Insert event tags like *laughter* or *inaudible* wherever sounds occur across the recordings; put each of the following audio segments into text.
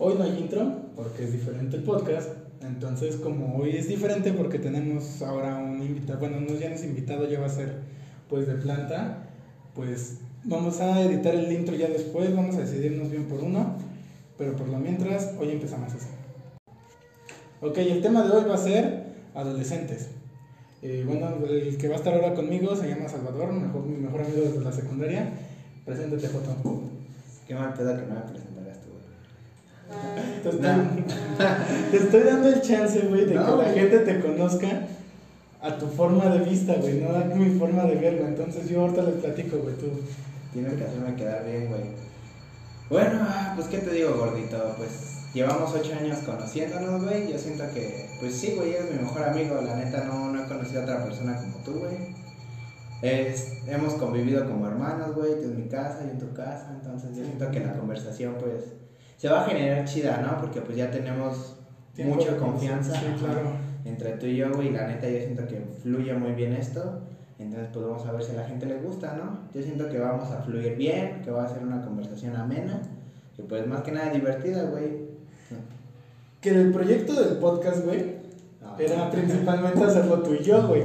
Hoy no hay intro porque es diferente el podcast. Entonces, como hoy es diferente porque tenemos ahora un invitado, bueno, no ya no es invitado, ya va a ser pues de planta, pues vamos a editar el intro ya después, vamos a decidirnos bien por uno, pero por lo mientras, hoy empezamos así. Ok, el tema de hoy va a ser adolescentes. Eh, bueno, el que va a estar ahora conmigo se llama Salvador, mejor, mi mejor amigo desde la secundaria. Preséntate, Joto. Qué mal pedo que no me presentaras *laughs* Te estoy, dando el chance, güey, de No, que la gente te conozca a tu forma de vista, güey, no a mi forma de ver, güey. Entonces yo ahorita les platico, güey, tú. Tienes que hacerme quedar bien, güey. Bueno, ah, pues qué te digo, gordito, pues llevamos ocho años conociéndonos, güey. Yo siento que, pues sí, güey, eres mi mejor amigo. La neta no, no he conocido a otra persona como tú, güey. Es- hemos convivido como hermanos, güey, tú en mi casa, yo en tu casa. Entonces yo siento que la conversación, pues, se va a generar chida, ¿no? Porque pues ya tenemos mucha confianza Sí, claro. entre tú y yo, güey. La neta yo siento que fluye muy bien esto. Entonces, pues vamos a ver si a la gente le gusta, ¿no? Yo siento que vamos a fluir bien, que va a ser una conversación amena y pues más que nada divertida, güey. Que el proyecto del podcast, güey, Ah. era principalmente hacerlo tú y yo, güey.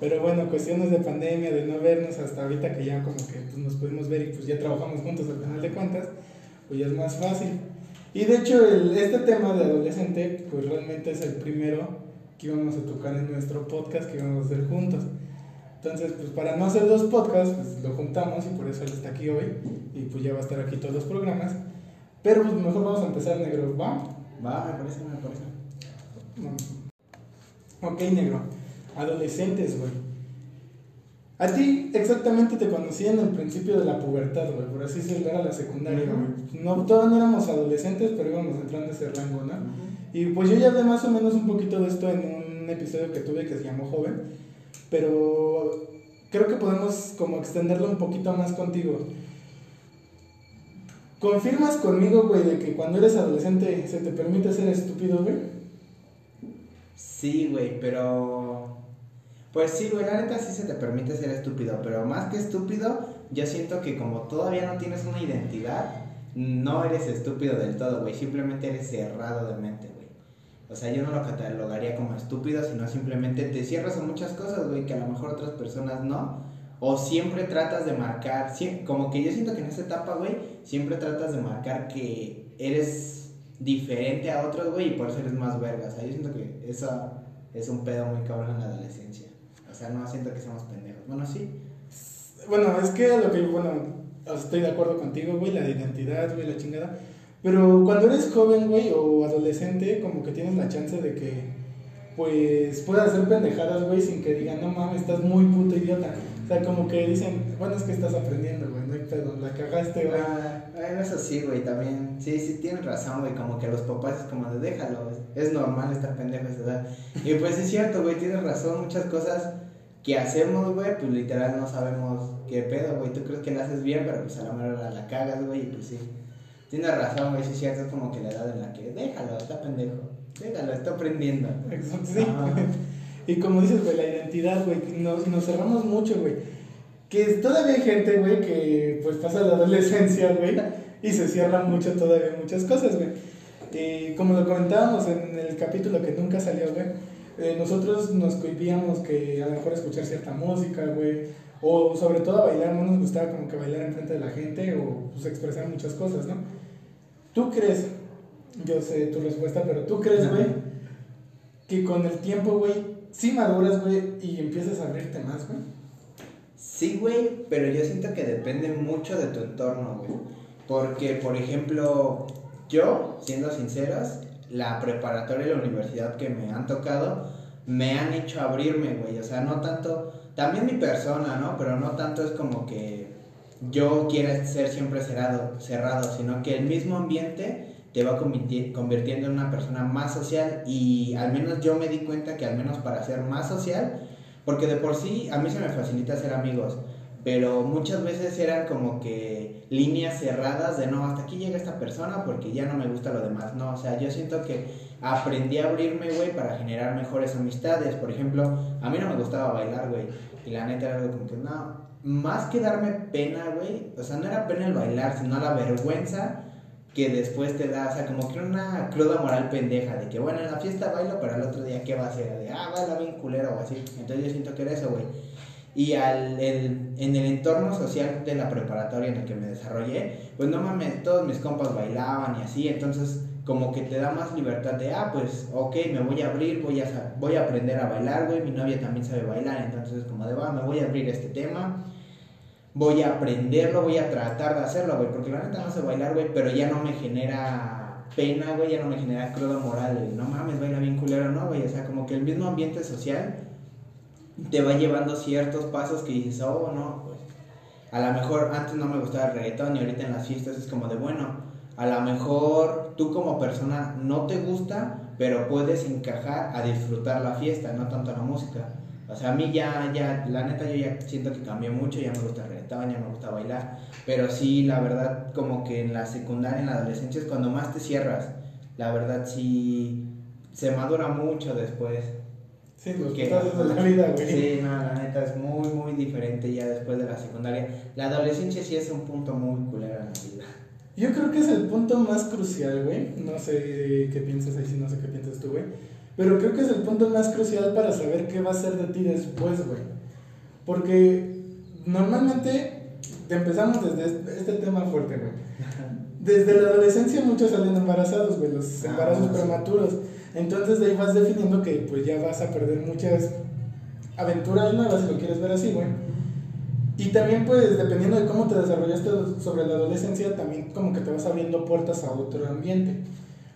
Pero bueno, cuestiones de pandemia, de no vernos hasta ahorita que ya como que pues, nos pudimos ver y pues ya trabajamos juntos al final de cuentas, pues ya es más fácil. Y de hecho, el, este tema de adolescente, pues realmente es el primero que íbamos a tocar en nuestro podcast que íbamos a hacer juntos. Entonces, pues para no hacer dos podcasts, pues lo juntamos y por eso él está aquí hoy y pues ya va a estar aquí todos los programas. Pero pues mejor vamos a empezar, negro, ¿va? Va, me parece, me parece. Ok, negro. Adolescentes, güey. A ti exactamente te conocí en el principio de la pubertad, güey. Por así decirlo, era la secundaria, güey. No, todavía no éramos adolescentes, pero íbamos entrando a ese rango, ¿no? Y pues yo ya hablé más o menos un poquito de esto en un episodio que tuve que se llamó Joven. Pero creo que podemos como extenderlo un poquito más contigo. ¿Confirmas conmigo, güey, de que cuando eres adolescente se te permite ser estúpido, güey? Sí, güey, pero... Pues sí, güey, la neta sí se te permite ser estúpido, pero más que estúpido, yo siento que como todavía no tienes una identidad, no eres estúpido del todo, güey, simplemente eres cerrado de mente, güey. O sea, yo no lo catalogaría como estúpido, sino simplemente te cierras a muchas cosas, güey, que a lo mejor otras personas no. O siempre tratas de marcar, como que yo siento que en esa etapa, güey, siempre tratas de marcar que eres diferente a otros, güey, y por eso eres más verga. O sea, yo siento que eso es un pedo muy cabrón en la adolescencia. O sea, no siento que seamos pendejos. Bueno, sí. Bueno, es que lo que, bueno, estoy de acuerdo contigo, güey, la identidad, güey, la chingada. Pero cuando eres joven, güey, o adolescente, como que tienes la chance de que, pues, puedas hacer pendejadas, güey, sin que digan, no mames, estás muy puto idiota. O sea, como que dicen, bueno, es que estás aprendiendo, güey, no hay pedo, la cagaste, güey. Ah, bueno, eso sí, güey, también. Sí, sí, tienes razón, güey. Como que los papás es como de déjalo, es, es normal estar pendejo a esa edad. Y pues es cierto, güey, tienes razón. Muchas cosas que hacemos, güey, pues literal no sabemos qué pedo, güey. Tú crees que lo haces bien, pero pues a la mera la cagas, güey, y pues sí. Tienes razón, güey, sí es cierto, es como que la edad en la que déjalo, está pendejo. Déjalo, está aprendiendo. Exacto, sí. *laughs* Y como dices, güey, la identidad, güey, nos, nos cerramos mucho, güey. Que todavía hay gente, güey, que pues pasa la adolescencia, güey, y se cierran mucho todavía muchas cosas, güey. Y como lo comentábamos en el capítulo que nunca salió, güey, eh, nosotros nos cohibíamos que a lo mejor escuchar cierta música, güey, o sobre todo bailar, no nos gustaba como que bailar enfrente de la gente o pues expresar muchas cosas, ¿no? ¿Tú crees, yo sé tu respuesta, pero tú crees, güey, que con el tiempo, güey, sí maduras, güey, y empiezas a abrirte más, güey? Sí, güey, pero yo siento que depende mucho de tu entorno, güey. Porque, por ejemplo, yo, siendo sinceros, la preparatoria y la universidad que me han tocado me han hecho abrirme, güey. O sea, no tanto, también mi persona, ¿no? Pero no tanto es como que yo quiera ser siempre cerrado, cerrado sino que el mismo ambiente te va convirti- convirtiendo en una persona más social y al menos yo me di cuenta que al menos para ser más social, porque de por sí a mí se me facilita ser amigos, pero muchas veces eran como que líneas cerradas de no, hasta aquí llega esta persona porque ya no me gusta lo demás, no, o sea, yo siento que aprendí a abrirme, güey, para generar mejores amistades, por ejemplo, a mí no me gustaba bailar, güey, y la neta era algo como que, no, más que darme pena, güey, o sea, no era pena el bailar, sino la vergüenza que después te da, o sea, como que una cruda moral pendeja de que, bueno, en la fiesta bailo, pero al otro día, ¿qué va a hacer? De, ah, baila bien culero o así. Entonces yo siento que era eso, güey. Y al, el, en el entorno social de la preparatoria en el que me desarrollé, pues no mames, todos mis compas bailaban y así, entonces como que te da más libertad de, ah, pues, ok, me voy a abrir, voy a, voy a aprender a bailar, güey, mi novia también sabe bailar, entonces como de, va, me voy a abrir este tema, voy a aprenderlo, voy a tratar de hacerlo, güey, porque la neta no sé bailar, güey, pero ya no me genera pena, güey, ya no me genera cruda moral, güey, no mames, baila bien culero, no, güey, o sea, como que el mismo ambiente social te va llevando ciertos pasos que dices, oh, no, pues, a lo mejor antes no me gustaba el reggaetón y ahorita en las fiestas es como de, bueno, a lo mejor tú como persona no te gusta, pero puedes encajar a disfrutar la fiesta, no tanto la música. O sea, a mí ya, ya, la neta yo ya siento que cambió mucho, ya me gusta el reggaetón, ya me gusta bailar, pero sí, la verdad, como que en la secundaria, en la adolescencia es cuando más te cierras. La verdad sí, se madura mucho después. Sí, los de la vida, güey. Sí, no, la neta es muy, muy diferente ya después de la secundaria. La adolescencia sí es un punto muy culero en la vida. Yo creo que es el punto más crucial, güey. No sé qué piensas ahí, si no sé qué piensas tú, güey. Pero creo que es el punto más crucial para saber qué va a ser de ti después, güey. Porque normalmente empezamos desde este tema fuerte, güey. *laughs* Desde la adolescencia muchos salen embarazados, güey, los ah, embarazos prematuros. Entonces de ahí vas definiendo que pues ya vas a perder muchas aventuras nuevas, si lo quieres ver así, güey y también, pues, dependiendo de cómo te desarrollaste sobre la adolescencia, también como que te vas abriendo puertas a otro ambiente.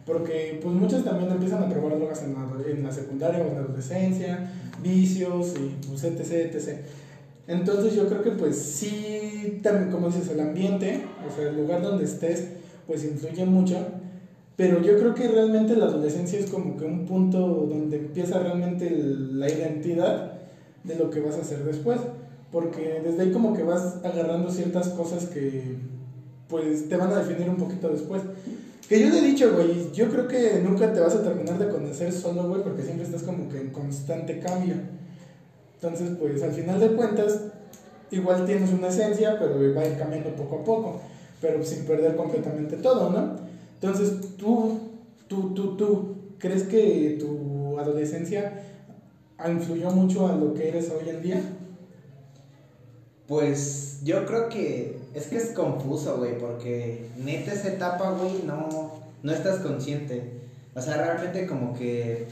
Porque, pues, muchos también empiezan a probar drogas en la, en la secundaria o en la adolescencia, vicios y, pues, etc, etc. Entonces, yo creo que, pues, sí, también, como dices, el ambiente, o sea, el lugar donde estés, pues, influye mucho. Pero yo creo que realmente la adolescencia es como que un punto donde empieza realmente la identidad de lo que vas a hacer después porque desde ahí como que vas agarrando ciertas cosas que pues te van a definir un poquito después. Que yo te he dicho, güey, yo creo que nunca te vas a terminar de conocer solo, güey, porque siempre estás como que en constante cambio. Entonces, pues al final de cuentas, igual tienes una esencia, pero va a ir cambiando poco a poco, pero sin perder completamente todo, ¿no? Entonces, tú, tú, tú, tú, ¿crees que tu adolescencia influyó mucho a lo que eres hoy en día? Pues yo creo que es que es confuso, güey, porque neta esa etapa, güey, no, no estás consciente. O sea, realmente como que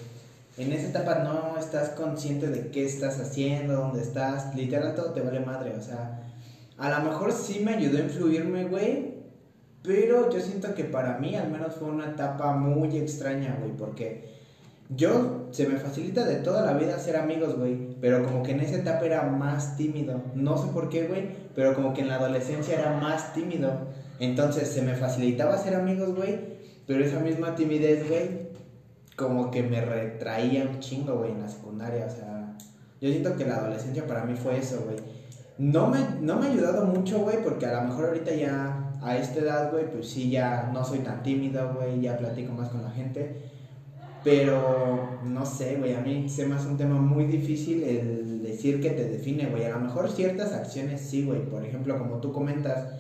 en esa etapa no estás consciente de qué estás haciendo, dónde estás, literal todo te vale madre, o sea, a lo mejor sí me ayudó a influirme, güey, pero yo siento que para mí al menos fue una etapa muy extraña, güey, porque yo se me facilita de toda la vida ser amigos, güey. Pero como que en esa etapa era más tímido. No sé por qué, güey. Pero como que en la adolescencia era más tímido. Entonces se me facilitaba ser amigos, güey. Pero esa misma timidez, güey, como que me retraía un chingo, güey, en la secundaria. O sea, yo siento que la adolescencia para mí fue eso, güey. No me, no me ha ayudado mucho, güey, porque a lo mejor ahorita ya a esta edad, güey, pues sí, ya no soy tan tímido, güey, ya platico más con la gente. Pero no sé, güey, a mí se me hace un tema muy difícil el decir que te define, güey. A lo mejor ciertas acciones sí, güey. Por ejemplo, como tú comentas,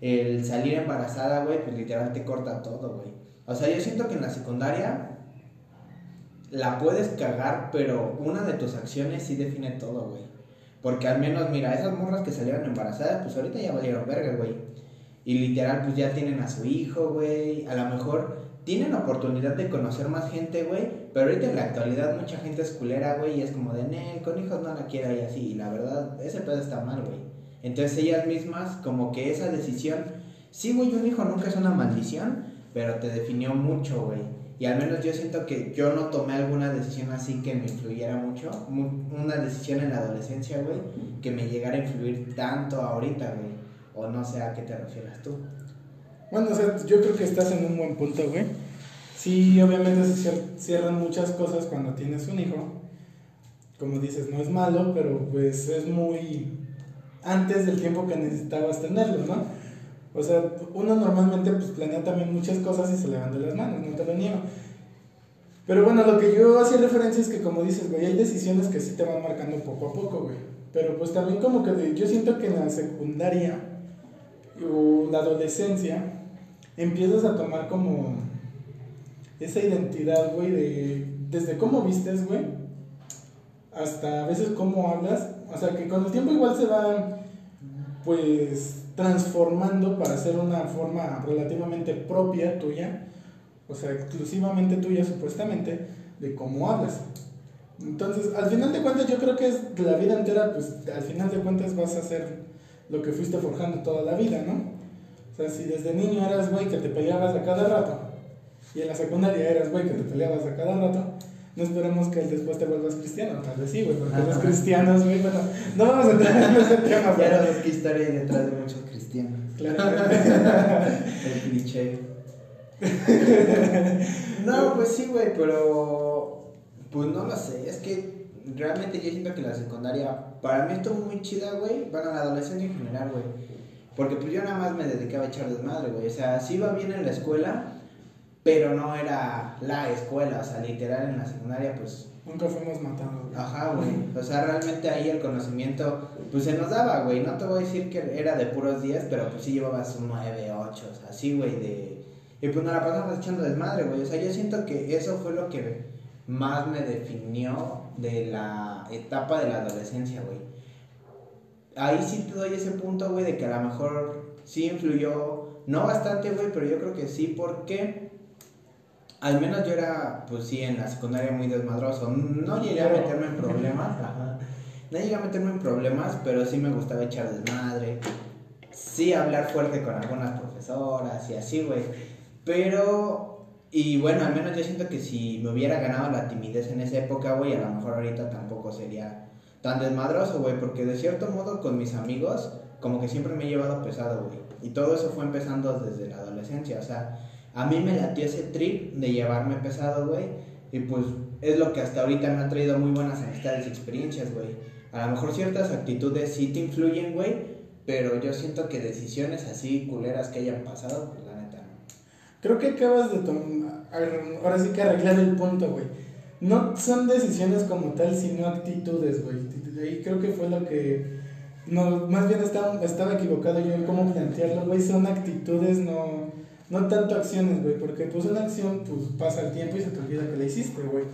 el salir embarazada, güey, pues literal te corta todo, güey. O sea, yo siento que en la secundaria la puedes cagar, pero una de tus acciones sí define todo, güey. Porque al menos, mira, esas morras que salieron embarazadas, pues ahorita ya valieron verga, güey. Y literal, pues ya tienen a su hijo, güey. A lo mejor tienen oportunidad de conocer más gente, güey, pero ahorita en la actualidad mucha gente es culera, güey, y es como de, ne, con hijos no la quiero y así, y la verdad, ese pedo está mal, güey. Entonces ellas mismas, como que esa decisión, sí, güey, un hijo nunca es una maldición, pero te definió mucho, güey. Y al menos yo siento que yo no tomé alguna decisión así que me influyera mucho, una decisión en la adolescencia, güey, que me llegara a influir tanto ahorita, güey. O no sé a qué te refieres tú. Bueno, o sea, yo creo que estás en un buen punto, güey. Sí, obviamente se cierran muchas cosas cuando tienes un hijo. Como dices, no es malo, pero pues es muy antes del tiempo que necesitabas tenerlo, ¿no? O sea, uno normalmente pues planea también muchas cosas y se le las manos, no te lo niego. Pero bueno, lo que yo hacía referencia es que como dices, güey, hay decisiones que sí te van marcando poco a poco, güey. Pero pues también como que yo siento que en la secundaria o la adolescencia, empiezas a tomar como esa identidad, güey, de desde cómo vistes, güey, hasta a veces cómo hablas. O sea, que con el tiempo igual se va, pues, transformando para ser una forma relativamente propia tuya, o sea, exclusivamente tuya supuestamente, de cómo hablas. Entonces, al final de cuentas, yo creo que es la vida entera, pues, al final de cuentas vas a hacer lo que fuiste forjando toda la vida, ¿no? O sea, si desde niño eras güey que te peleabas a cada rato, y en la secundaria eras güey que te peleabas a cada rato, no esperemos que después te vuelvas cristiano, tal vez sí, güey, porque los cristianos, güey, bueno, no vamos a entrar en ese tema, güey. Pero es que historia hay detrás de muchos cristianos. Claro. *laughs* El cliché. no, pues sí, güey, pero. Pues no lo sé, es que realmente yo siento que la secundaria, para mí estuvo muy chida, güey. Bueno, la adolescencia en general, güey. Porque pues yo nada más me dedicaba a echar desmadre, güey. O sea, sí iba bien en la escuela, pero no era la escuela, o sea, literal en la secundaria, pues... Nunca fuimos matando. Ajá, güey. O sea, realmente ahí el conocimiento, pues se nos daba, güey. No te voy a decir que era de puros días, pero pues sí llevabas un 9, 8, o sea, así, güey, de... Y pues nos la pasamos echando desmadre, güey. O sea, yo siento que eso fue lo que más me definió de la etapa de la adolescencia, güey. Ahí sí te doy ese punto, güey, de que a lo mejor sí influyó, no bastante, güey, pero yo creo que sí, porque al menos yo era, pues sí, en la secundaria muy desmadroso. No llegué a meterme en problemas, *laughs* No llegué a meterme en problemas, pero sí me gustaba echar desmadre. Sí, hablar fuerte con algunas profesoras y así, güey. Pero, y bueno, al menos yo siento que si me hubiera ganado la timidez en esa época, güey, a lo mejor ahorita tampoco sería tan desmadroso, güey. Porque de cierto modo con mis amigos, como que siempre me he llevado pesado, güey. Y todo eso fue empezando desde la adolescencia, o sea a mí me latió ese trip de llevarme pesado, güey. Y pues es lo que hasta ahorita me ha traído muy buenas amistades y experiencias, güey. A lo mejor ciertas actitudes sí te influyen, güey. Pero yo siento que decisiones así culeras que hayan pasado, pues la neta no. Creo que acabas de tomar. Ahora sí que arreglar el punto, güey. No son decisiones como tal, sino actitudes, güey. Ahí creo que fue lo que. No, más bien estaba, estaba equivocado yo en cómo plantearlo, güey. Son actitudes, no no tanto acciones, güey, porque pues una acción pues pasa el tiempo y se te olvida que la hiciste, güey.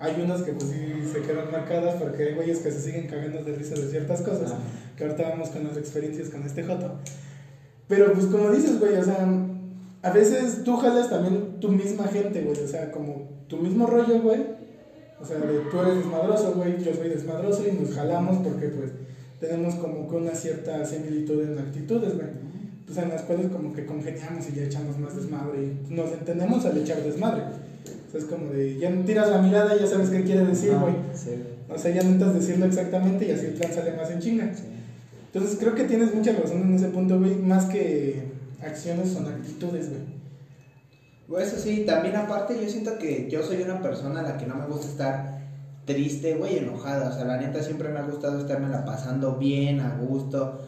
Hay unas que pues sí se quedan marcadas porque hay güeyes que se siguen cagando de risa de ciertas cosas, que ahorita vamos con las experiencias con este Joto. Pero pues como dices, güey, o sea, a veces tú jalas también tu misma gente, güey, o sea, como tu mismo rollo, güey. O sea, tú eres desmadroso, güey, yo soy desmadroso y nos jalamos porque pues tenemos como que una cierta similitud en actitudes, güey pues en las cuales como que congeniamos y ya echamos más desmadre y nos entendemos al echar desmadre. O es como de, ya tiras la mirada y ya sabes qué quiere decir, güey. O sea, ya intentas decirlo exactamente y así el plan sale más en chinga. Entonces creo que tienes mucha razón en ese punto, güey. Más que acciones son actitudes, güey. Pues eso sí, también aparte yo siento que yo soy una persona a la que no me gusta estar triste, güey, enojada. O sea, la neta siempre me ha gustado estarme la pasando bien, a gusto.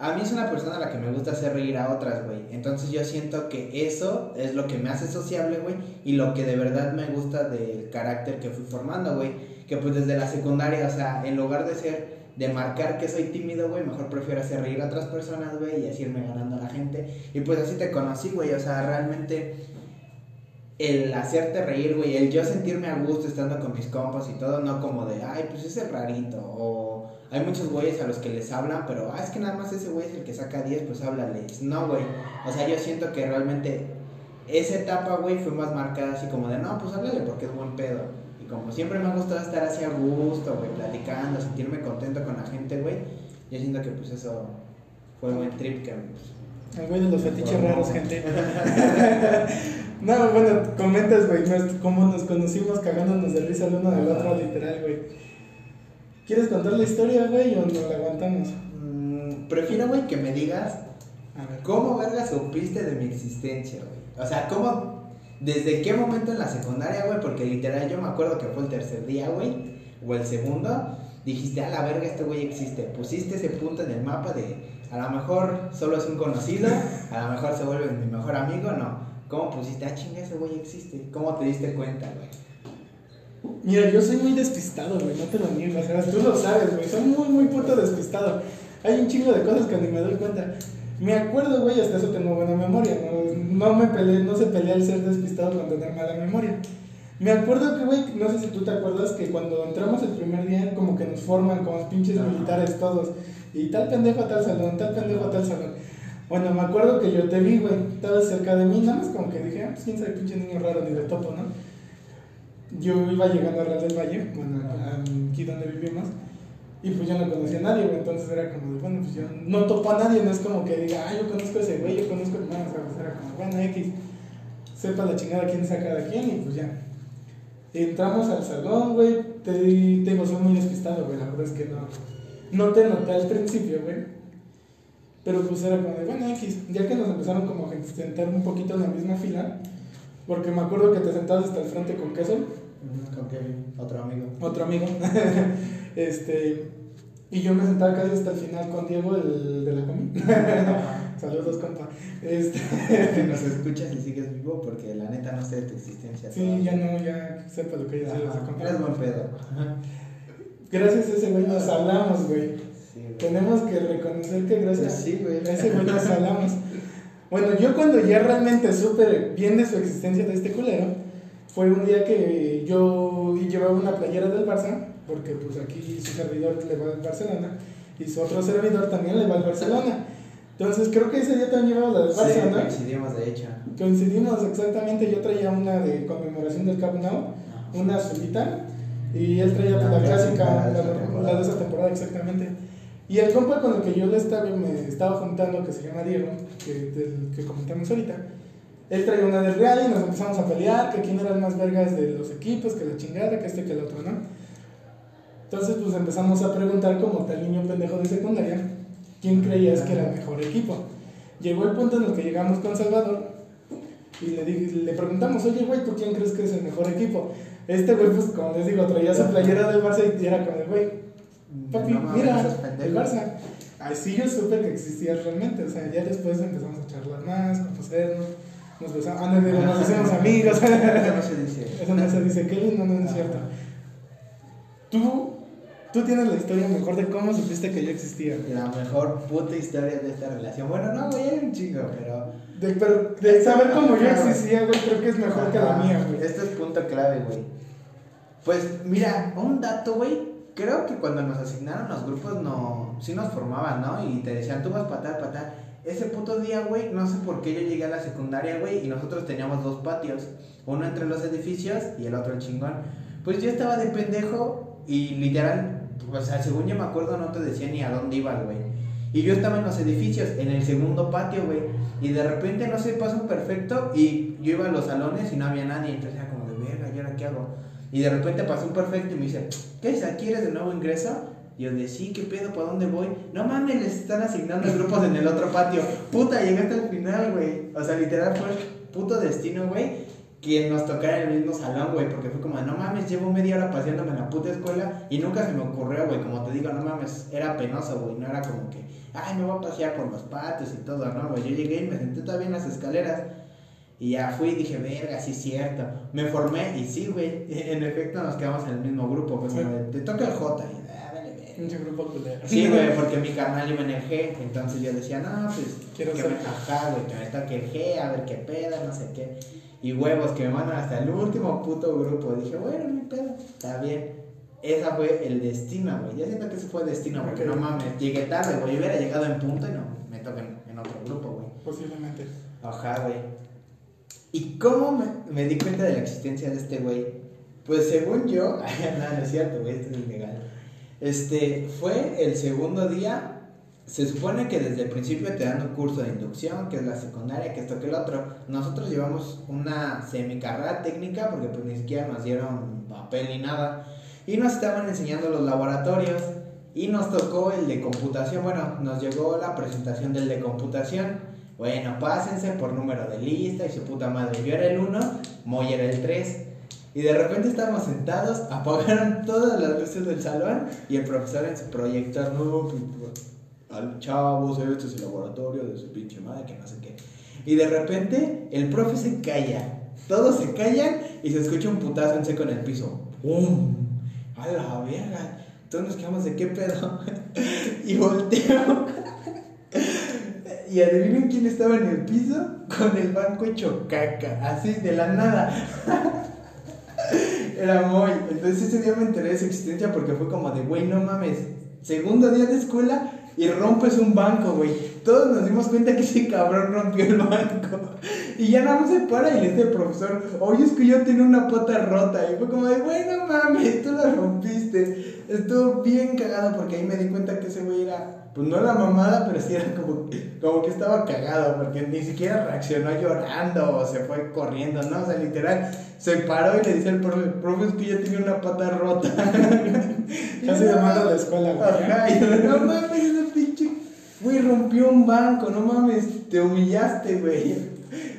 A mí es una persona a la que me gusta hacer reír a otras, güey. Entonces yo siento que eso es lo que me hace sociable, güey. Y lo que de verdad me gusta del carácter que fui formando, güey. Que pues desde la secundaria, o sea, en lugar de ser, de marcar que soy tímido, güey, mejor prefiero hacer reír a otras personas, güey, y así irme ganando a la gente. Y pues así te conocí, güey. O sea, realmente el hacerte reír, güey, el yo sentirme a gusto estando con mis compas y todo, no como de, ay, pues ese rarito, o hay muchos güeyes a los que les hablan, pero, ah, es que nada más ese güey es el que saca 10, pues háblales. No, güey, o sea, yo siento que realmente esa etapa, güey, fue más marcada así como de, no, pues háblale porque es buen pedo. Y como siempre me ha gustado estar así a gusto, güey, platicando, sentirme contento con la gente, güey, yo siento que pues eso fue un buen trip que... Pues, el güey de los fetiches raros, gente. *laughs* No, bueno, comentas, güey, cómo nos conocimos cagándonos de risa el uno del otro, literal, güey. ¿Quieres contar la historia, güey, o nos la aguantamos? Mm, prefiero, güey, que me digas A ver. cómo verga supiste de mi existencia, güey. O sea, cómo, desde qué momento en la secundaria, güey, porque literal yo me acuerdo que fue el tercer día, güey, o el segundo, dijiste, a la verga, este güey existe. Pusiste ese punto en el mapa de, a lo mejor solo es un conocido, a lo mejor se vuelve mi mejor amigo, no. ¿Cómo pusiste, ah, chinga, ese güey existe? ¿Cómo te diste cuenta, güey? Mira, yo soy muy despistado, güey, no te lo niego, o sea, tú lo sabes, güey, soy muy, muy puto despistado. Hay un chingo de cosas que ni me doy cuenta. Me acuerdo, güey, hasta eso tengo buena memoria. No, no me peleé, no se pelea el ser despistado con tener mala memoria. Me acuerdo que, güey, no sé si tú te acuerdas que cuando entramos el primer día, como que nos forman como pinches Ajá. militares todos. Y tal pendejo a tal salón, tal pendejo a tal salón. Bueno, me acuerdo que yo te vi, güey, estabas cerca de mí, nada más como que dije, ah, pues quién sabe, pinche niño raro, ni de topo, ¿no? Yo iba llegando a Real del Valle, bueno, aquí donde vivimos, y pues yo no conocía a nadie, entonces era como de, bueno, pues yo no topo a nadie, no es como que diga, ah, yo conozco a ese güey, yo conozco a hermano, ¿sabes? Era como, bueno, X, sepa la chingada quién saca de quién, y pues ya. Entramos al salón, güey, te, te digo, soy muy despistado, güey, la verdad es que no, no te noté al principio, güey. Pero pues era como de, bueno, X, ya que nos empezaron como a sentar un poquito en la misma fila, porque me acuerdo que te sentabas hasta el frente con queso, Con Kevin, otro amigo. otro amigo, *laughs* este, y yo me sentaba casi hasta el final con Diego, el de la comi. *laughs* Saludos, compa. Este, *laughs* que nos escuchas y sigues vivo porque la neta no sé de tu existencia. sí, ya no, ya sepa lo que Ajá, ese compa. Eres buen pedo. Gracias a ese güey nos hablamos, güey. Sí, güey. Tenemos que reconocer que gracias Pues sí, güey. a ese güey nos hablamos. Bueno, yo cuando ya realmente supe bien de su existencia de este culero, fue un día que yo llevaba una playera del Barça, porque pues aquí su servidor le va al Barcelona, y su otro servidor también le va al Barcelona. Entonces creo que ese día también llevaba la del Sí, Barça, ¿no? coincidimos de hecho. Coincidimos exactamente, yo traía una de conmemoración del Camp Nou, una azulita, y él traía pues, La la, clásica, la, de esa temporada exactamente. Y el compa con el que yo le estaba, me estaba juntando, que se llama Diego, que, del que comentamos ahorita, él traía una del Real y nos empezamos a pelear, que quién era el más vergas de los equipos, que la chingada, que este, que el otro, ¿no? Entonces pues empezamos a preguntar como tal niño pendejo de secundaria, ¿quién creías que era el mejor equipo? Llegó el punto en el que llegamos con Salvador y le, di- le preguntamos, oye, güey, ¿tú quién crees que es el mejor equipo? Este güey, pues, como les digo, traía su playera del Barça y era como de, güey, papi, No mames, mira, el. Barça. Así yo supe que existía realmente, o sea, ya después empezamos a charlar más, conocernos, nos besamos, ah, no, digo, nos hicimos amigos. Eso no se *laughs* dice. Eso no se dice, qué lindo, no es cierto. Tú, tú tienes la historia mejor de cómo supiste que yo existía. La mejor puta historia de esta relación. Bueno, no, güey, era un chingo, pero. De, pero de saber cómo yo existía, güey, creo que es mejor que la Ajá, mía, güey. Este es punto clave, güey. Pues mira, un dato, güey. Creo que cuando nos asignaron los grupos, no, sí nos formaban, ¿no? Y te decían, tú vas para tal, para tal. Ese puto día, güey, no sé por qué yo llegué a la secundaria, güey, y nosotros teníamos dos patios. Uno entre los edificios y el otro el chingón. Pues yo estaba de pendejo y literal, o sea, según yo me acuerdo, no te decía ni a dónde iban, güey. Y yo estaba en los edificios, en el segundo patio, güey. Y de repente, no sé, pasó un perfecto y yo iba a los salones y no había nadie. Entonces era como de verga, ¿y ahora qué hago? Y de repente pasó un perfecto y me dice, ¿qué es? ¿Aquí eres de nuevo ingreso? Y yo de sí, ¿qué pedo? ¿Para dónde voy? No mames, les están asignando grupos en el otro patio. Puta, llegaste al final, güey. O sea, literal fue el puto destino, güey. Que nos tocara en el mismo salón, güey. Porque fue como, no mames, llevo media hora paseándome en la puta escuela. Y nunca se me ocurrió, güey. Como te digo, no mames, era penoso, güey. No era como que, ay, me voy a pasear por los patios y todo, ¿no, güey? Yo llegué y me senté todavía en las escaleras. Y ya fui y dije, verga, sí es cierto. Me formé y sí, güey. *laughs* En efecto nos quedamos en el mismo grupo. Pues como de, te toca el J. Y, ah, vale, verga. Pinche grupo culero. Sí, güey, porque mi carnal iba en el G. Entonces yo decía, no, pues, Quiero que ser- me ajá, güey, que me toque el G, a ver qué pedo, no sé qué. Y huevos que me mandan hasta el último puto grupo. Dije, bueno, mi pedo, está bien. Esa fue el destino, güey. Yo siento que ese fue el destino, porque no mames, llegué tarde, güey. Yo hubiera llegado en punto y no, me toca en, en otro grupo, güey. Posiblemente. Ajá, güey. ¿Y cómo me, me di cuenta de la existencia de este güey? Pues según yo, *laughs* no, no es cierto, güey, esto es ilegal. Este, fue el segundo día. Se supone que desde el principio te dan un curso de inducción, que es la secundaria, que esto que el otro. Nosotros llevamos una semicarrera técnica, porque pues ni siquiera nos dieron papel ni nada. Y nos estaban enseñando los laboratorios. Y nos tocó el de computación. Bueno, nos llegó la presentación del de computación. Bueno, pásense por número de lista y su puta madre. Yo era el 1, Moy era el 3. Y de repente estábamos sentados, *laughs* apagaron todas las luces del salón y el profesor en su proyector, no, al chavos, este es el laboratorio de su pinche madre, que no sé qué. Y de repente el profe se calla, todos se callan y se escucha un putazo en seco en el piso. ¡Bum! A la verga. Todos nos quedamos de qué pedo. *laughs* y volteo. *laughs* Y adivinen quién estaba en el piso con el banco hecho caca, así de la nada. *laughs* Era muy. Entonces ese día me enteré de su existencia porque fue como de, güey, no mames. Segundo día de escuela y rompes un banco, güey. Todos nos dimos cuenta que ese cabrón rompió el banco. *laughs* Y ya nada más se para y le dice al profesor, oye, es que yo tenía una pata rota. Y fue como de, güey, no mames, tú la rompiste. Estuvo bien cagado porque ahí me di cuenta que ese güey era pues no la mamada, pero sí era como, como que estaba cagado, porque ni siquiera reaccionó llorando o se fue corriendo, ¿no? O sea, literal, se paró y le dice al profe, profe, es que yo tenía una pata rota. *laughs* Casi de mano a la escuela, güey. Ajá, no *laughs* mames, ese pinche, güey, rompió un banco, no mames, te humillaste, güey.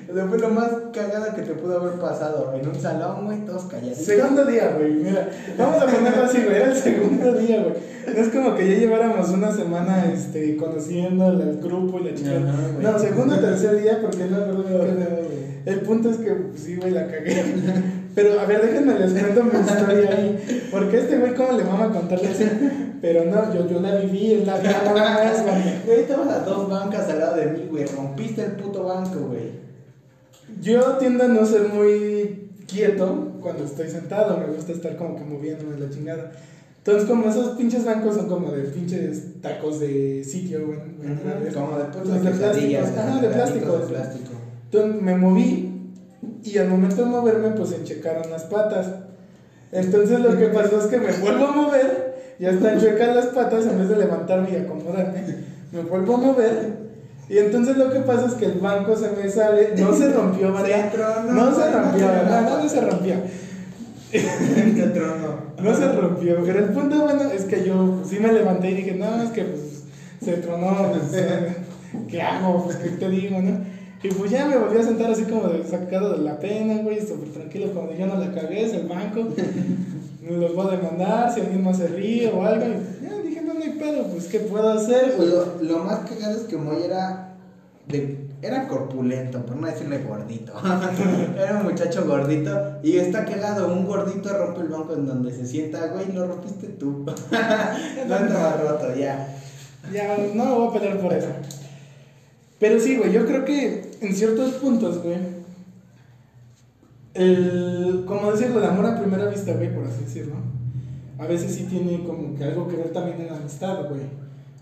O sea, fue lo más cagada que te pudo haber pasado. En un salón, güey, todos calladitos. Segundo día, güey. Mira, vamos a ponerlo así, güey. Era el segundo día, güey. No es como que ya lleváramos una semana este, conociendo al grupo y la chica. No, segundo o tercer día, porque no El punto es que, pues, sí, güey, la cagué. Pero, a ver, déjenme les cuento mi historia ahí. Porque este güey, ¿cómo le vamos a contarle así? Pero no, yo, yo la viví, es la güey. Güey, estabas a dos bancas al lado de mí, güey. Rompiste el puto banco, güey. Yo tiendo a no ser muy quieto cuando estoy sentado, me gusta estar como que moviéndome la chingada. Entonces, como esos pinches bancos son como de pinches tacos de sitio, güey. como de, pues, de, plástico. Ajá, de plástico. De plástico. Entonces me moví y al momento de moverme, pues enchecaron las patas. Entonces lo que pasó es que me vuelvo a mover, ya están chuecas las patas en vez de levantarme y acomodarme. Me vuelvo a mover y entonces lo que pasa es que el banco se me sale, no se rompió, *laughs* ¿verdad? no, se rompió, ¿verdad? No, se rompió. *laughs* no se rompió, pero el punto bueno es que yo pues, sí me levanté y dije, no, es que pues se tronó, pues, *laughs* ¿qué hago? Pues qué te digo, ¿no? Y pues ya me volví a sentar así como de sacado de la pena, güey, súper tranquilo, como de yo no la cagué, es el banco, me los voy a demandar, si alguien más se ríe o algo, y ya dije, no, no hay pedo, pues ¿qué puedo hacer? Lo, lo más cagado es que Moy era era corpulento, por no decirle gordito. *laughs* era un muchacho gordito y está cagado. Un gordito rompe el banco en donde se sienta, güey, lo rompiste tú. *laughs* no andaba roto, ya. Ya, no me voy a pelear por eso. Pero sí, güey, yo creo que en ciertos puntos, güey, el, como decirlo, el amor a primera vista, güey, por así decirlo, a veces sí tiene como que algo que ver también en la amistad, güey.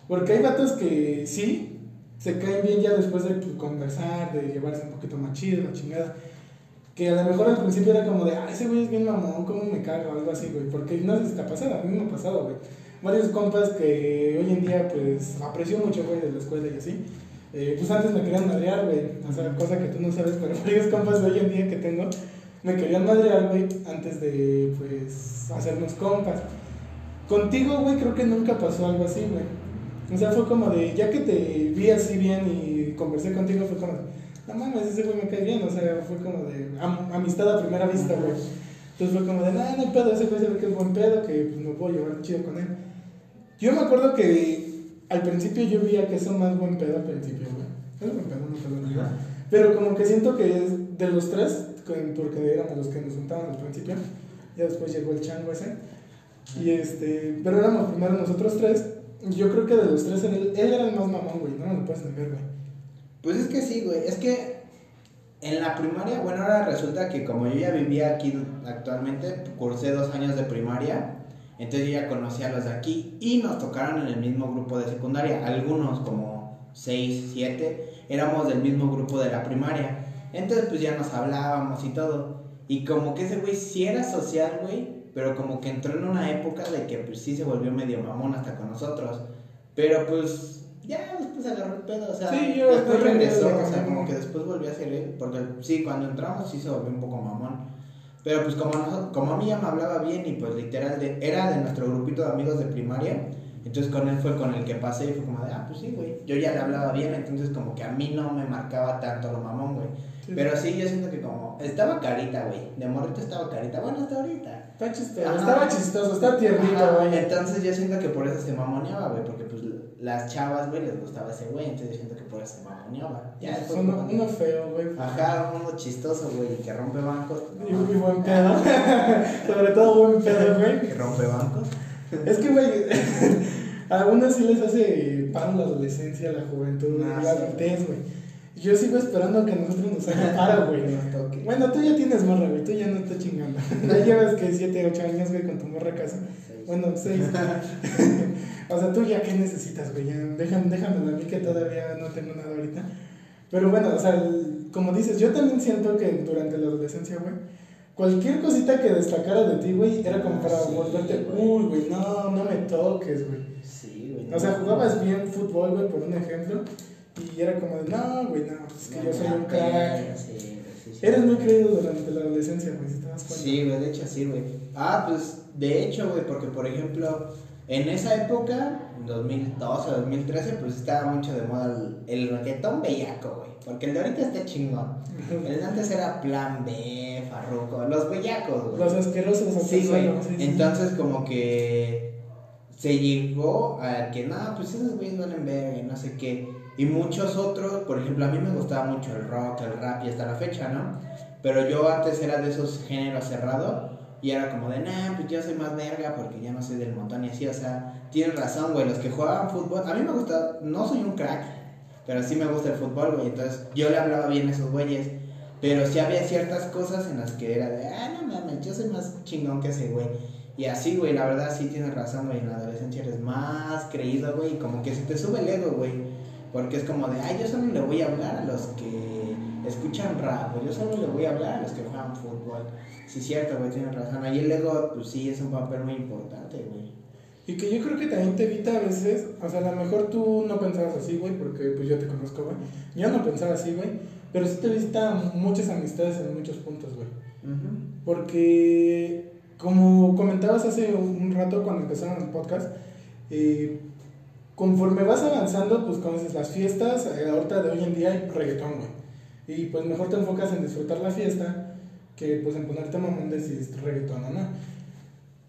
Porque hay vatos que sí, se caen bien ya después de conversar, de llevarse un poquito más chido, la chingada. Que a lo mejor al principio era como de, ah, ese güey es bien mamón, ¿cómo me cago? Algo así, güey. Porque no sé si te ha pasado, a mí me ha pasado, güey. Varios compas que hoy en día, pues, aprecio mucho, güey, de la escuela y así. Eh, pues antes me querían madrear, güey. O sea, cosa que tú no sabes, pero *laughs* varios compas de hoy en día que tengo me querían madrear, güey, antes de, pues, hacernos compas. Contigo, güey, creo que nunca pasó algo así, güey. O sea, fue como de, ya que te vi así bien y conversé contigo, fue como de, no mames, ese güey me cae bien. O sea, fue como de amistad a primera vista, güey. Entonces fue como de, no, no hay pedo, ese güey se ve que es buen pedo, que pues, me puedo llevar chido con él. Yo me acuerdo que al principio yo veía que son más buen pedo al principio, güey. Es buen pedo, no pedo, no. Pero como que siento que es de los tres, porque éramos los que nos juntaban al principio, ya después llegó el chango ese. Y este, pero éramos primero nosotros tres yo creo que de los tres, él, era el más mamón, güey. No me lo puedes negar, güey. Pues es que sí, güey. Es que en la primaria, bueno, ahora resulta que como yo ya vivía aquí actualmente, cursé dos años de primaria. Entonces yo ya conocí a los de aquí y nos tocaron en el mismo grupo de secundaria. Algunos, como seis, siete, éramos del mismo grupo de la primaria. Entonces pues ya nos hablábamos y todo. Y como que ese güey sí era social, güey pero como que entró en una época de que pues sí se volvió medio mamón hasta con nosotros. Pero pues ya después agarró el pedo, o sea, después regresó, o sea, como que después volvió a ser él, porque sí, cuando entramos sí se volvió un poco mamón. Pero pues como, como a mí ya me hablaba bien y pues literal de, era de nuestro grupito de amigos de primaria, entonces con él fue con el que pasé y fue como de, ah, pues sí, güey, yo ya le hablaba bien, entonces como que a mí no me marcaba tanto lo mamón, güey. Pero sí, yo siento que como, estaba carita, güey, de morrito estaba carita, bueno, hasta ahorita. Está chistoso, estaba chistoso, está tiernito, güey. Entonces yo siento que por eso se mamoneaba, güey, porque pues las chavas, güey, les gustaba ese güey, entonces yo siento que por eso se mamoneaba. Ya uno, uno feo, güey. Ajá, uno chistoso, güey, que rompe bancos. y, buen pedo. *laughs* Sobre todo buen pedo, güey. Que rompe bancos. Es que, güey, *laughs* A algunos sí les hace paro la adolescencia, la juventud, Ah, la adultez, güey. Yo sigo esperando que nosotros nos haga *laughs* paro, güey. Toque. Bueno, tú ya tienes morra, güey, tú ya no estás chingando. *laughs* Ya llevas que 7, 8 años, güey, con tu morra a casa. Bueno, 6. o sea, tú ya qué necesitas, güey. Déjame, déjame a mí que todavía no tengo nada ahorita. Pero bueno, o sea, el- como dices, yo también siento que durante la adolescencia, güey, cualquier cosita que destacara de ti, güey, era como Ah, para sí, volverte, uy, güey, no, no me toques, güey. Sí, güey. O sea, jugabas bien fútbol, güey, por un ejemplo, y era como de, no, güey, no, es que yo soy un crack. Sí, sí, sí. Eres muy creído durante la adolescencia, güey, si te das cuenta. Sí, güey, de hecho sí, güey. Ah, pues de hecho, güey, porque por ejemplo, en esa época, en 2012, 2013, pues estaba mucho de moda el, el reggaetón bellaco, güey. Porque el de ahorita está chingón. El de antes era Plan B, Farruko, los bellacos, güey. Los asquerosos Sí, güey. Entonces, como que se llegó a que, no, pues esos güeyes valen verga y no sé qué. Y muchos otros, por ejemplo, a mí me gustaba mucho el rock, el rap y hasta la fecha, ¿no? Pero yo antes era de esos géneros cerrados y era como de, nah, pues yo soy más verga porque ya no soy del montón y así, o sea, tienen razón, güey. Los que jugaban fútbol, a mí me gusta, no soy un crack, pero sí me gusta el fútbol, güey. Entonces yo le hablaba bien a esos güeyes. Pero sí había ciertas cosas en las que era de, ah, no mames, yo soy más chingón que ese güey. Y así, güey, la verdad sí tienes razón, güey. En la adolescencia eres más creído, güey. Como que se te sube el ego, güey. Porque es como de, ay, yo solo le voy a hablar a los que escuchan rap. Yo solo le voy a hablar a los que juegan fútbol. Sí, cierto, güey, tienes razón. Ahí el ego, pues sí, es un papel muy importante, güey. Y que yo creo que también te evita a veces, o sea, a lo mejor tú no pensabas así, güey, porque pues yo te conozco, güey. Yo no pensaba así, güey, pero sí te evita muchas amistades en muchos puntos, güey. Porque, como comentabas hace un rato cuando empezaron el podcast, eh, conforme vas avanzando, pues como dices, las fiestas, eh, ahorita de hoy en día hay reggaetón, güey. Y pues mejor te enfocas en disfrutar la fiesta que pues en ponerte mamón de si es reggaetón o no.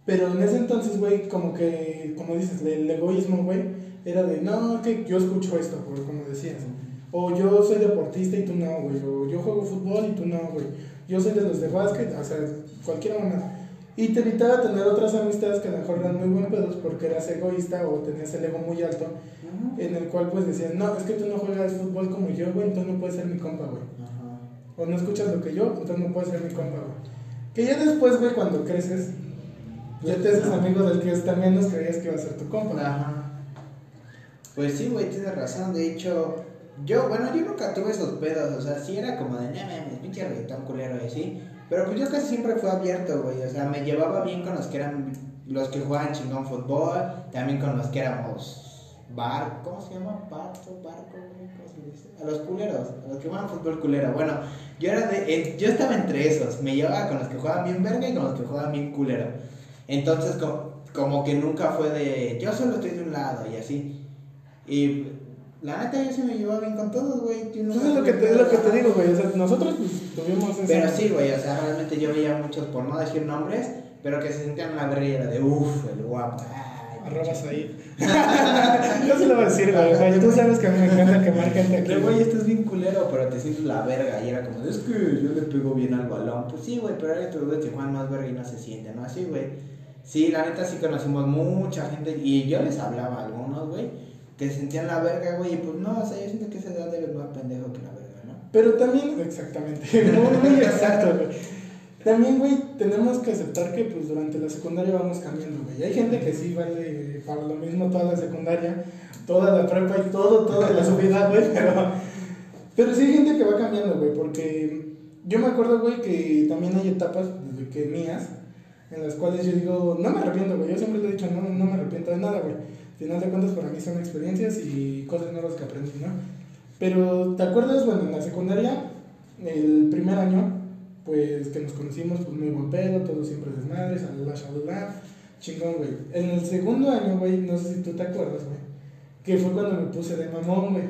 Pero en ese entonces, güey, como que, como dices, el egoísmo, güey, era de, no, que yo escucho esto, güey, como decías. O yo soy deportista y tú no, güey. O yo juego fútbol y tú no, güey. Yo soy de los de básquet, o sea, cualquier mamá. Y te evitaba tener otras amistades que a lo mejor eran muy buen pedos porque eras egoísta o tenías el ego muy alto, en el cual pues decías, no, es que tú no juegas fútbol como yo, güey, entonces no puedes ser mi compa, güey. O no escuchas lo que yo, entonces no puedes ser mi compa, güey. Que ya después, güey, cuando creces, ya te haces amigo del que también nos creías que iba a ser tu compa. Ajá. Pues sí, güey, tienes razón. De hecho, yo, bueno, yo nunca tuve esos pedos. O sea, sí era como de, no mames, pinche reggaetón culero y así. Pero pues yo casi siempre fui abierto, güey. O sea, me llevaba bien con los que eran, los que jugaban chingón fútbol. También con los que éramos bar, ¿cómo se llama? Barco, barco. A los culeros, a los que jugaban fútbol culero. Bueno, yo era de, yo estaba entre esos. Me llevaba con los que jugaban bien verga y con los que jugaban bien culero. Entonces, co- como que nunca fue de, yo solo estoy de un lado y así. Y la neta, yo sí me llevaba bien con todos, güey. Yo nunca Entonces es lo que te, es lo que te digo, güey. O sea, nosotros pues, tuvimos esa. Pero sí, güey, o sea, realmente yo veía muchos, por no decir nombres, pero que se sentían y era de, uff, el guapo. Arrobas ahí. *laughs* Yo se lo voy a decir, güey. O sea, tú sabes que a mí me encanta quemar gente aquí. Pero, güey, estás bien culero, pero te sientes la verga. Y era como, es que yo le pego bien al balón. Pues sí, güey, pero hay otros güeyes que juegan más verga y no se sienten, ¿no? Así, güey. Sí, la neta sí conocimos mucha gente. Y yo les hablaba a algunos, güey, que sentían la verga, güey. Y pues no, o sea, yo siento que esa edad eres más pendejo que la verga, ¿no? Pero también, exactamente, *laughs* muy, muy exacto, güey. También, güey, tenemos que aceptar que pues durante la secundaria vamos cambiando, güey. Hay gente que sí vale para lo mismo toda la secundaria, toda la prepa y todo, toda la subida, *laughs* güey, pero, pero sí hay gente que va cambiando, güey, porque yo me acuerdo, güey, que también hay etapas, desde que mías, en las cuales yo digo, no me arrepiento, güey, yo siempre le he dicho, no, no me arrepiento de nada, güey. Al final de cuentas, para mí son experiencias y cosas nuevas que aprendí, ¿no? Pero, ¿te acuerdas? Bueno, en la secundaria, el primer año, pues que nos conocimos, pues muy buen pedo, todos siempre desmadres, shalala, shalala, chingón, güey. En el segundo año, güey, no sé si tú te acuerdas, güey, que fue cuando me puse de mamón, güey,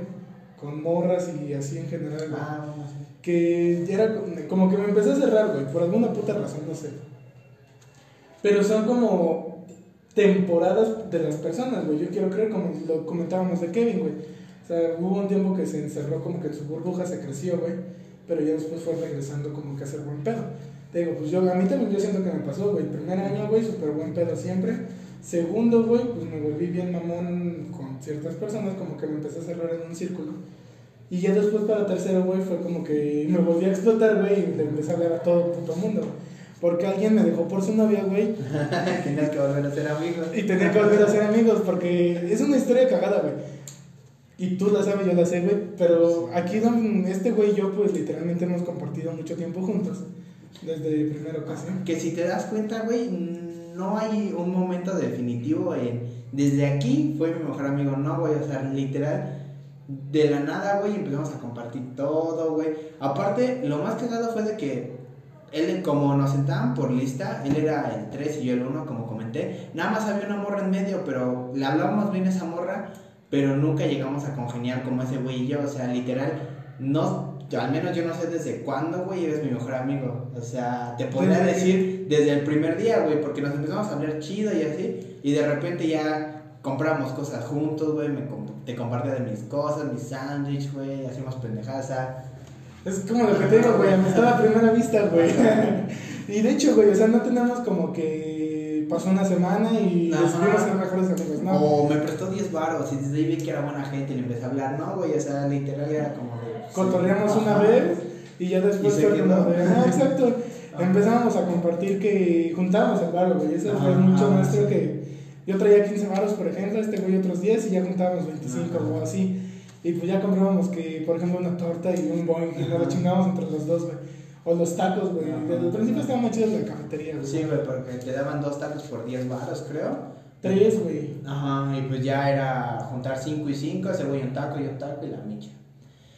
con morras y así en general, güey. Ah, bueno, sí. Que era como que me empecé a cerrar, güey, por alguna puta razón, no sé. Pero son como temporadas de las personas, güey. Yo quiero creer, como lo comentábamos de Kevin, güey. O sea, hubo un tiempo que se encerró como que en su burbuja, se creció, güey. Pero ya después fue regresando como que a ser buen pedo. Te digo, pues yo, a mí también yo siento que me pasó, güey. Primer año, güey, súper buen pedo siempre. Segundo, güey, pues me volví bien mamón con ciertas personas, como que me empecé a cerrar en un círculo. Y ya después para tercero, güey, fue como que me volví a explotar, güey, y le empecé a hablar a todo puto mundo. Porque alguien me dejó por su novia, güey. *laughs* Tenías que volver a ser amigos. Y tenía que volver a ser amigos, porque es una historia cagada, güey. Y tú la sabes, yo la sé, güey. Pero aquí, este güey y yo, pues literalmente hemos compartido mucho tiempo juntos. Desde primera ocasión. Que si te das cuenta, güey, no hay un momento definitivo en... Desde aquí fue mi mejor amigo, no, güey, o sea, literal, de la nada, güey, empezamos a compartir todo, güey. Aparte, lo más cagado fue de que él, como nos sentaban por lista, él era el 3 y yo el 1, como comenté, nada más había una morra en medio, pero le hablábamos bien a esa morra, pero nunca llegamos a congeniar como ese güey y yo, o sea, literal, no, yo, al menos yo no sé desde cuándo, güey, eres mi mejor amigo, o sea, te podría decir desde el primer día, güey, porque nos empezamos a hablar chido y así, y de repente ya compramos cosas juntos, güey, me te compartía de mis cosas, mis sándwich, güey, hacíamos pendejadas, Es como lo que te digo, güey, amistad a primera vista, güey. *laughs* y de hecho, güey, o sea, no tenemos como que pasó una semana y decidimos ser mejores amigos, ¿no? O me prestó 10 baros y desde ahí vi que era buena gente y le empecé a hablar, no, güey, o sea, literal era como de... Cotorreamos una Ajá. vez y ya después Y se de, ah, *laughs* exacto. Ajá. Empezamos a compartir que juntábamos el varo, güey. Eso fue mucho más, sí. creo que yo traía 15 varos, por ejemplo, este güey otros 10 y ya juntábamos 25 Ajá. o así. Y pues ya comprábamos que, por ejemplo, una torta y un boing y nos lo chingábamos entre los dos, güey. O los tacos, güey. Desde el principio estaba más chido la cafetería, güey. Sí, güey, porque te daban dos tacos por 10 baros, creo. Tres, güey. Ajá, y pues ya era juntar 5 y 5, ese güey un taco y un taco y la micha.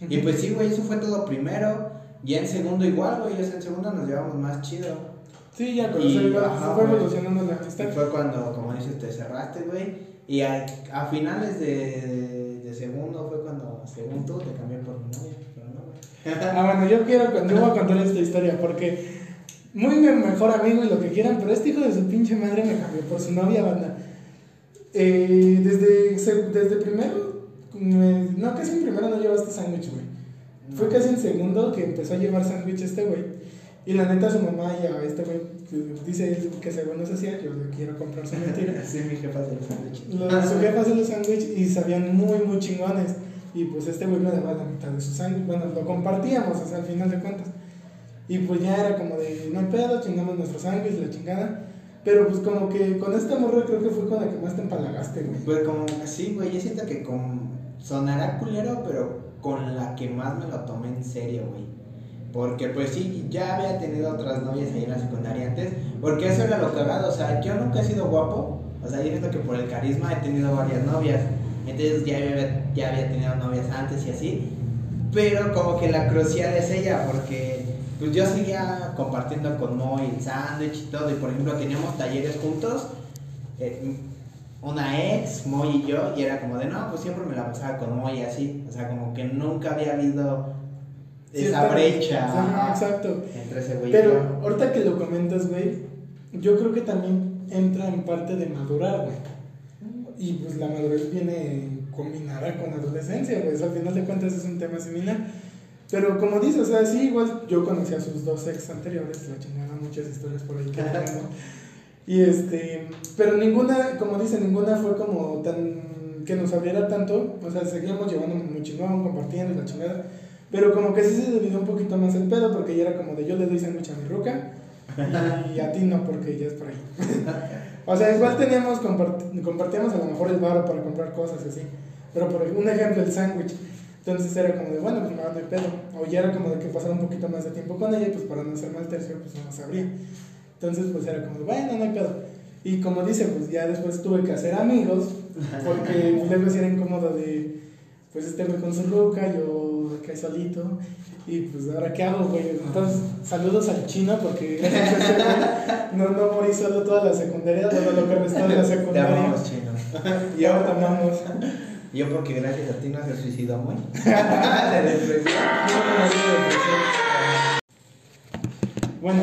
Y pues sí, güey, eso fue todo primero. Ya en segundo igual, güey, sea, en segundo nos llevamos más chido. Sí, ya, pero Y, o sea, igual ajá, fue evolucionando la Y amistad. fue cuando, como dices, te cerraste, güey. Y a, a finales de, de segundo fue cuando, según tú, te cambié por mi novia, pero no. Ah, bueno, yo quiero, yo voy a contar esta historia porque muy mi mejor amigo y lo que quieran, pero este hijo de su pinche madre me cambió por su novia, banda. Eh, desde, desde primero, me- no, casi en primero no llevaste sándwich, güey. Fue casi en segundo que empezó a llevar sándwich este güey. Y la neta, su mamá y a este güey dice él que según no se hacía, yo le quiero comprar su mentira. *laughs* Sí, mi jefa se. Los, su jefa hace los sándwiches y sabían muy, muy chingones. Y pues este güey me daba la mitad de su sándwich. Bueno, lo compartíamos, o sea, al final de cuentas. Y pues ya era como de, no hay pedo, chingamos nuestro sándwich, la chingada. Pero pues como que con esta morra creo que fue con la que más te empalagaste, güey. Pues como así, güey, yo siento que con... sonará culero, pero con la que más me lo tomé en serio, güey. Porque pues sí, ya había tenido otras novias ahí en la secundaria antes, porque eso era lo cagado, o sea, yo nunca he sido guapo, o sea, yo que por el carisma he tenido varias novias, entonces ya había, ya había tenido novias antes y así, pero como que la crucial es ella, porque pues yo seguía compartiendo con Moy el sándwich y todo, y por ejemplo teníamos talleres juntos, eh, una ex, Moy y yo, y era como de, no, pues siempre me la pasaba con Moy así, o sea, como que nunca había habido esa brecha Ajá, exacto. entre ese güey Pero ahorita que lo comentas, güey, yo creo que también entra en parte de madurar, güey. Y pues la madurez viene combinada con la adolescencia, güey. Al final de cuentas es un tema similar. Pero como dices, o sea, sí, igual yo conocí a sus dos ex anteriores, la chingada, muchas historias por ahí que *laughs* tengo. Y este, pero ninguna, como dice, ninguna fue como tan, que nos abriera tanto. O sea, seguíamos llevando muy chingón, compartiendo la chingada. Pero como que sí se dividió un poquito más el pedo, porque ya era como de yo le doy sándwich a mi ruca y a ti no, porque ya es por ahí. *laughs* o sea, igual teníamos, compart- compartíamos a lo mejor el bar para comprar cosas y así. Pero por un ejemplo, el sándwich. Entonces era como de, bueno, pues no hay pedo. O ya era como de que pasara un poquito más de tiempo con ella, pues para no hacer mal tercio, pues no sabría. Entonces, pues era como de, bueno, no hay pedo. Y como dice, pues ya después tuve que hacer amigos, porque *laughs* luego sí era incómodo de, pues este con su ruca, yo acá solito. Y pues ahora qué hago, güey. Entonces, saludos al chino, porque gracias a ese güey no, no morí solo toda la secundaria, todo lo que restó de la Te secundaria. amamos, chino. *laughs* Y ahora te amamos. Yo porque gracias a ti no se suicidó muy. De *laughs* depresión. Bueno,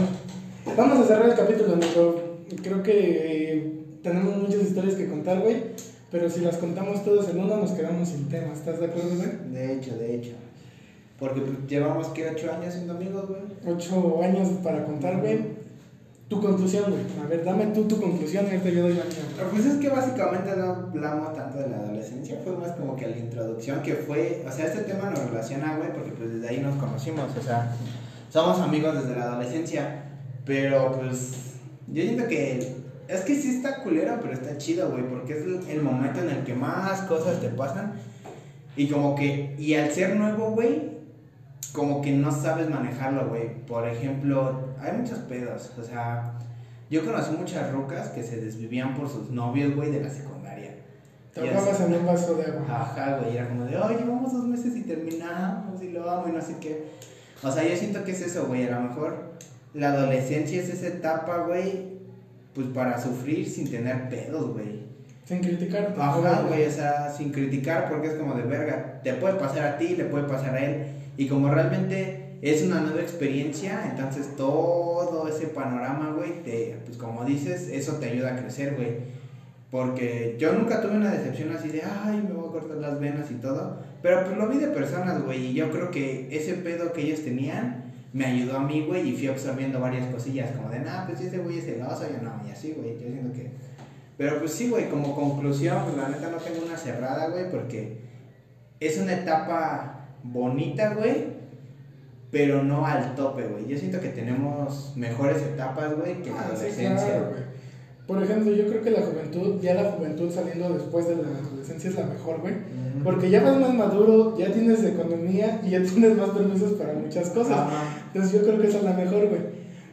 vamos a cerrar el capítulo, amigo. Creo que eh, tenemos muchas historias que contar, güey. Pero si las contamos todas en uno, nos quedamos sin tema. ¿Estás de acuerdo, güey? De hecho, de hecho. Porque pues, llevamos que ocho años siendo amigos, güey. Ocho años para contar, güey. tu conclusión, güey. A ver, dame tú tu conclusión y ahorita yo doy la mía. Pues es que básicamente no hablamos tanto de la adolescencia, fue más como que la introducción que fue, o sea, este tema nos relaciona, güey, porque pues desde ahí nos conocimos, o sea, somos amigos desde la adolescencia, pero pues yo siento que es que sí está culero, pero está chido, güey, porque es el, el momento en el que más cosas te pasan y como que, y al ser nuevo, güey, como que no sabes manejarlo, güey. Por ejemplo, hay muchos pedos, o sea, yo conocí muchas rucas que se desvivían por sus novios, güey, de la secundaria. Así- en un vaso de agua. Ajá, güey, era como de, oye, llevamos dos meses y terminamos y lo amo y no sé qué. O sea, yo siento que es eso, güey, a lo mejor la adolescencia es esa etapa, güey, pues para sufrir sin tener pedos, güey. Sin criticar. Ajá, güey, o sea, sin criticar porque es como de verga, te puede pasar a ti, le puede pasar a él. Y como realmente es una nueva experiencia, entonces todo ese panorama, güey, te, pues como dices, eso te ayuda a crecer, güey. Porque yo nunca tuve una decepción así de, ay, me voy a cortar las venas y todo. Pero pues lo vi de personas, güey, y yo creo que ese pedo que ellos tenían me ayudó a mí, güey, y fui absorbiendo varias cosillas, como de, nah, pues ese güey es celoso, yo no, y así, güey, yo siento que... Pero pues sí, güey, como conclusión, pues la neta no tengo una cerrada, güey, porque es una etapa bonita, güey, pero no al tope, güey. Yo siento que tenemos mejores etapas, güey, que la Ah, sí, adolescencia. claro, güey. Por ejemplo, yo creo que la juventud, ya la juventud saliendo después de la adolescencia es la mejor, güey. Porque ya vas más maduro, ya tienes economía y ya *laughs* tienes más permisos para muchas cosas. Entonces yo creo que esa es la mejor, güey.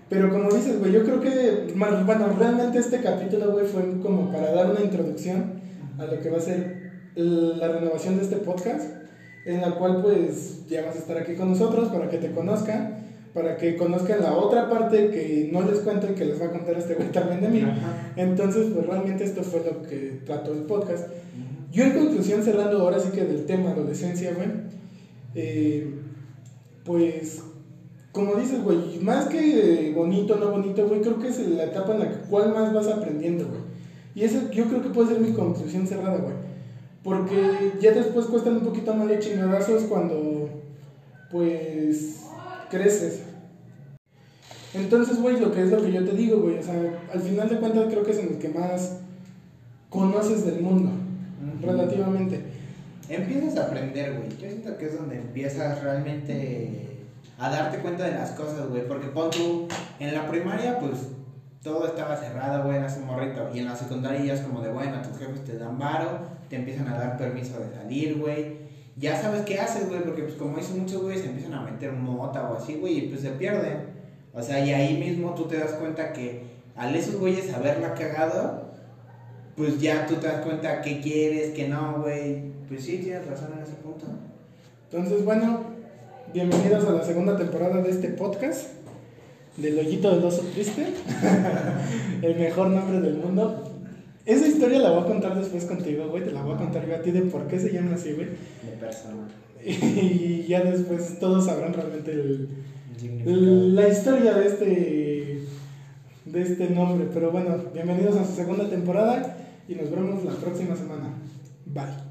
Pero como dices, güey, yo creo que, bueno, realmente este capítulo, güey, fue como para dar una introducción a lo que va a ser la renovación de este podcast, en la cual pues ya vas a estar aquí con nosotros para que te conozcan, para que conozcan la otra parte que no les cuento y que les va a contar este güey también de mí. Ajá. Entonces, pues realmente esto fue lo que trató el podcast. Yo en conclusión, cerrando ahora sí que del tema adolescencia, güey, eh, pues, como dices, güey, más que bonito, no bonito, güey, creo que es la etapa en la cual más vas aprendiendo, güey. Y eso yo creo que puede ser mi conclusión cerrada, güey. Porque ya después cuestan un poquito más de chingadazos cuando, pues, creces. Entonces, güey, lo que es lo que yo te digo, güey, o sea, al final de cuentas creo que es en el que más conoces del mundo, relativamente. Empiezas a aprender, güey. Yo siento que es donde empiezas realmente a darte cuenta de las cosas, güey. Porque pon tú, en la primaria, pues todo estaba cerrado, güey, eras un morrito. Y en la secundaria ya es como de, bueno, tus jefes te dan varo, te empiezan a dar permiso de salir, güey. Ya sabes qué haces, güey, porque pues como dicen muchos güeyes, se empiezan a meter mota o así, güey, y pues se pierden. O sea, y ahí mismo tú te das cuenta que al esos güeyes haberla cagado, pues ya tú te das cuenta qué quieres, qué no, güey. Pues sí, tienes razón en ese punto. Entonces, bueno, bienvenidos a la segunda temporada de este podcast, del hoyito del oso triste, *laughs* el mejor nombre del mundo. Esa historia la voy a contar después contigo, güey, te la voy a contar yo a ti de por qué se llama así, güey. De persona. Y ya después todos sabrán realmente el, la historia de este de este nombre. Pero bueno, bienvenidos a su segunda temporada y nos vemos la próxima semana. Bye.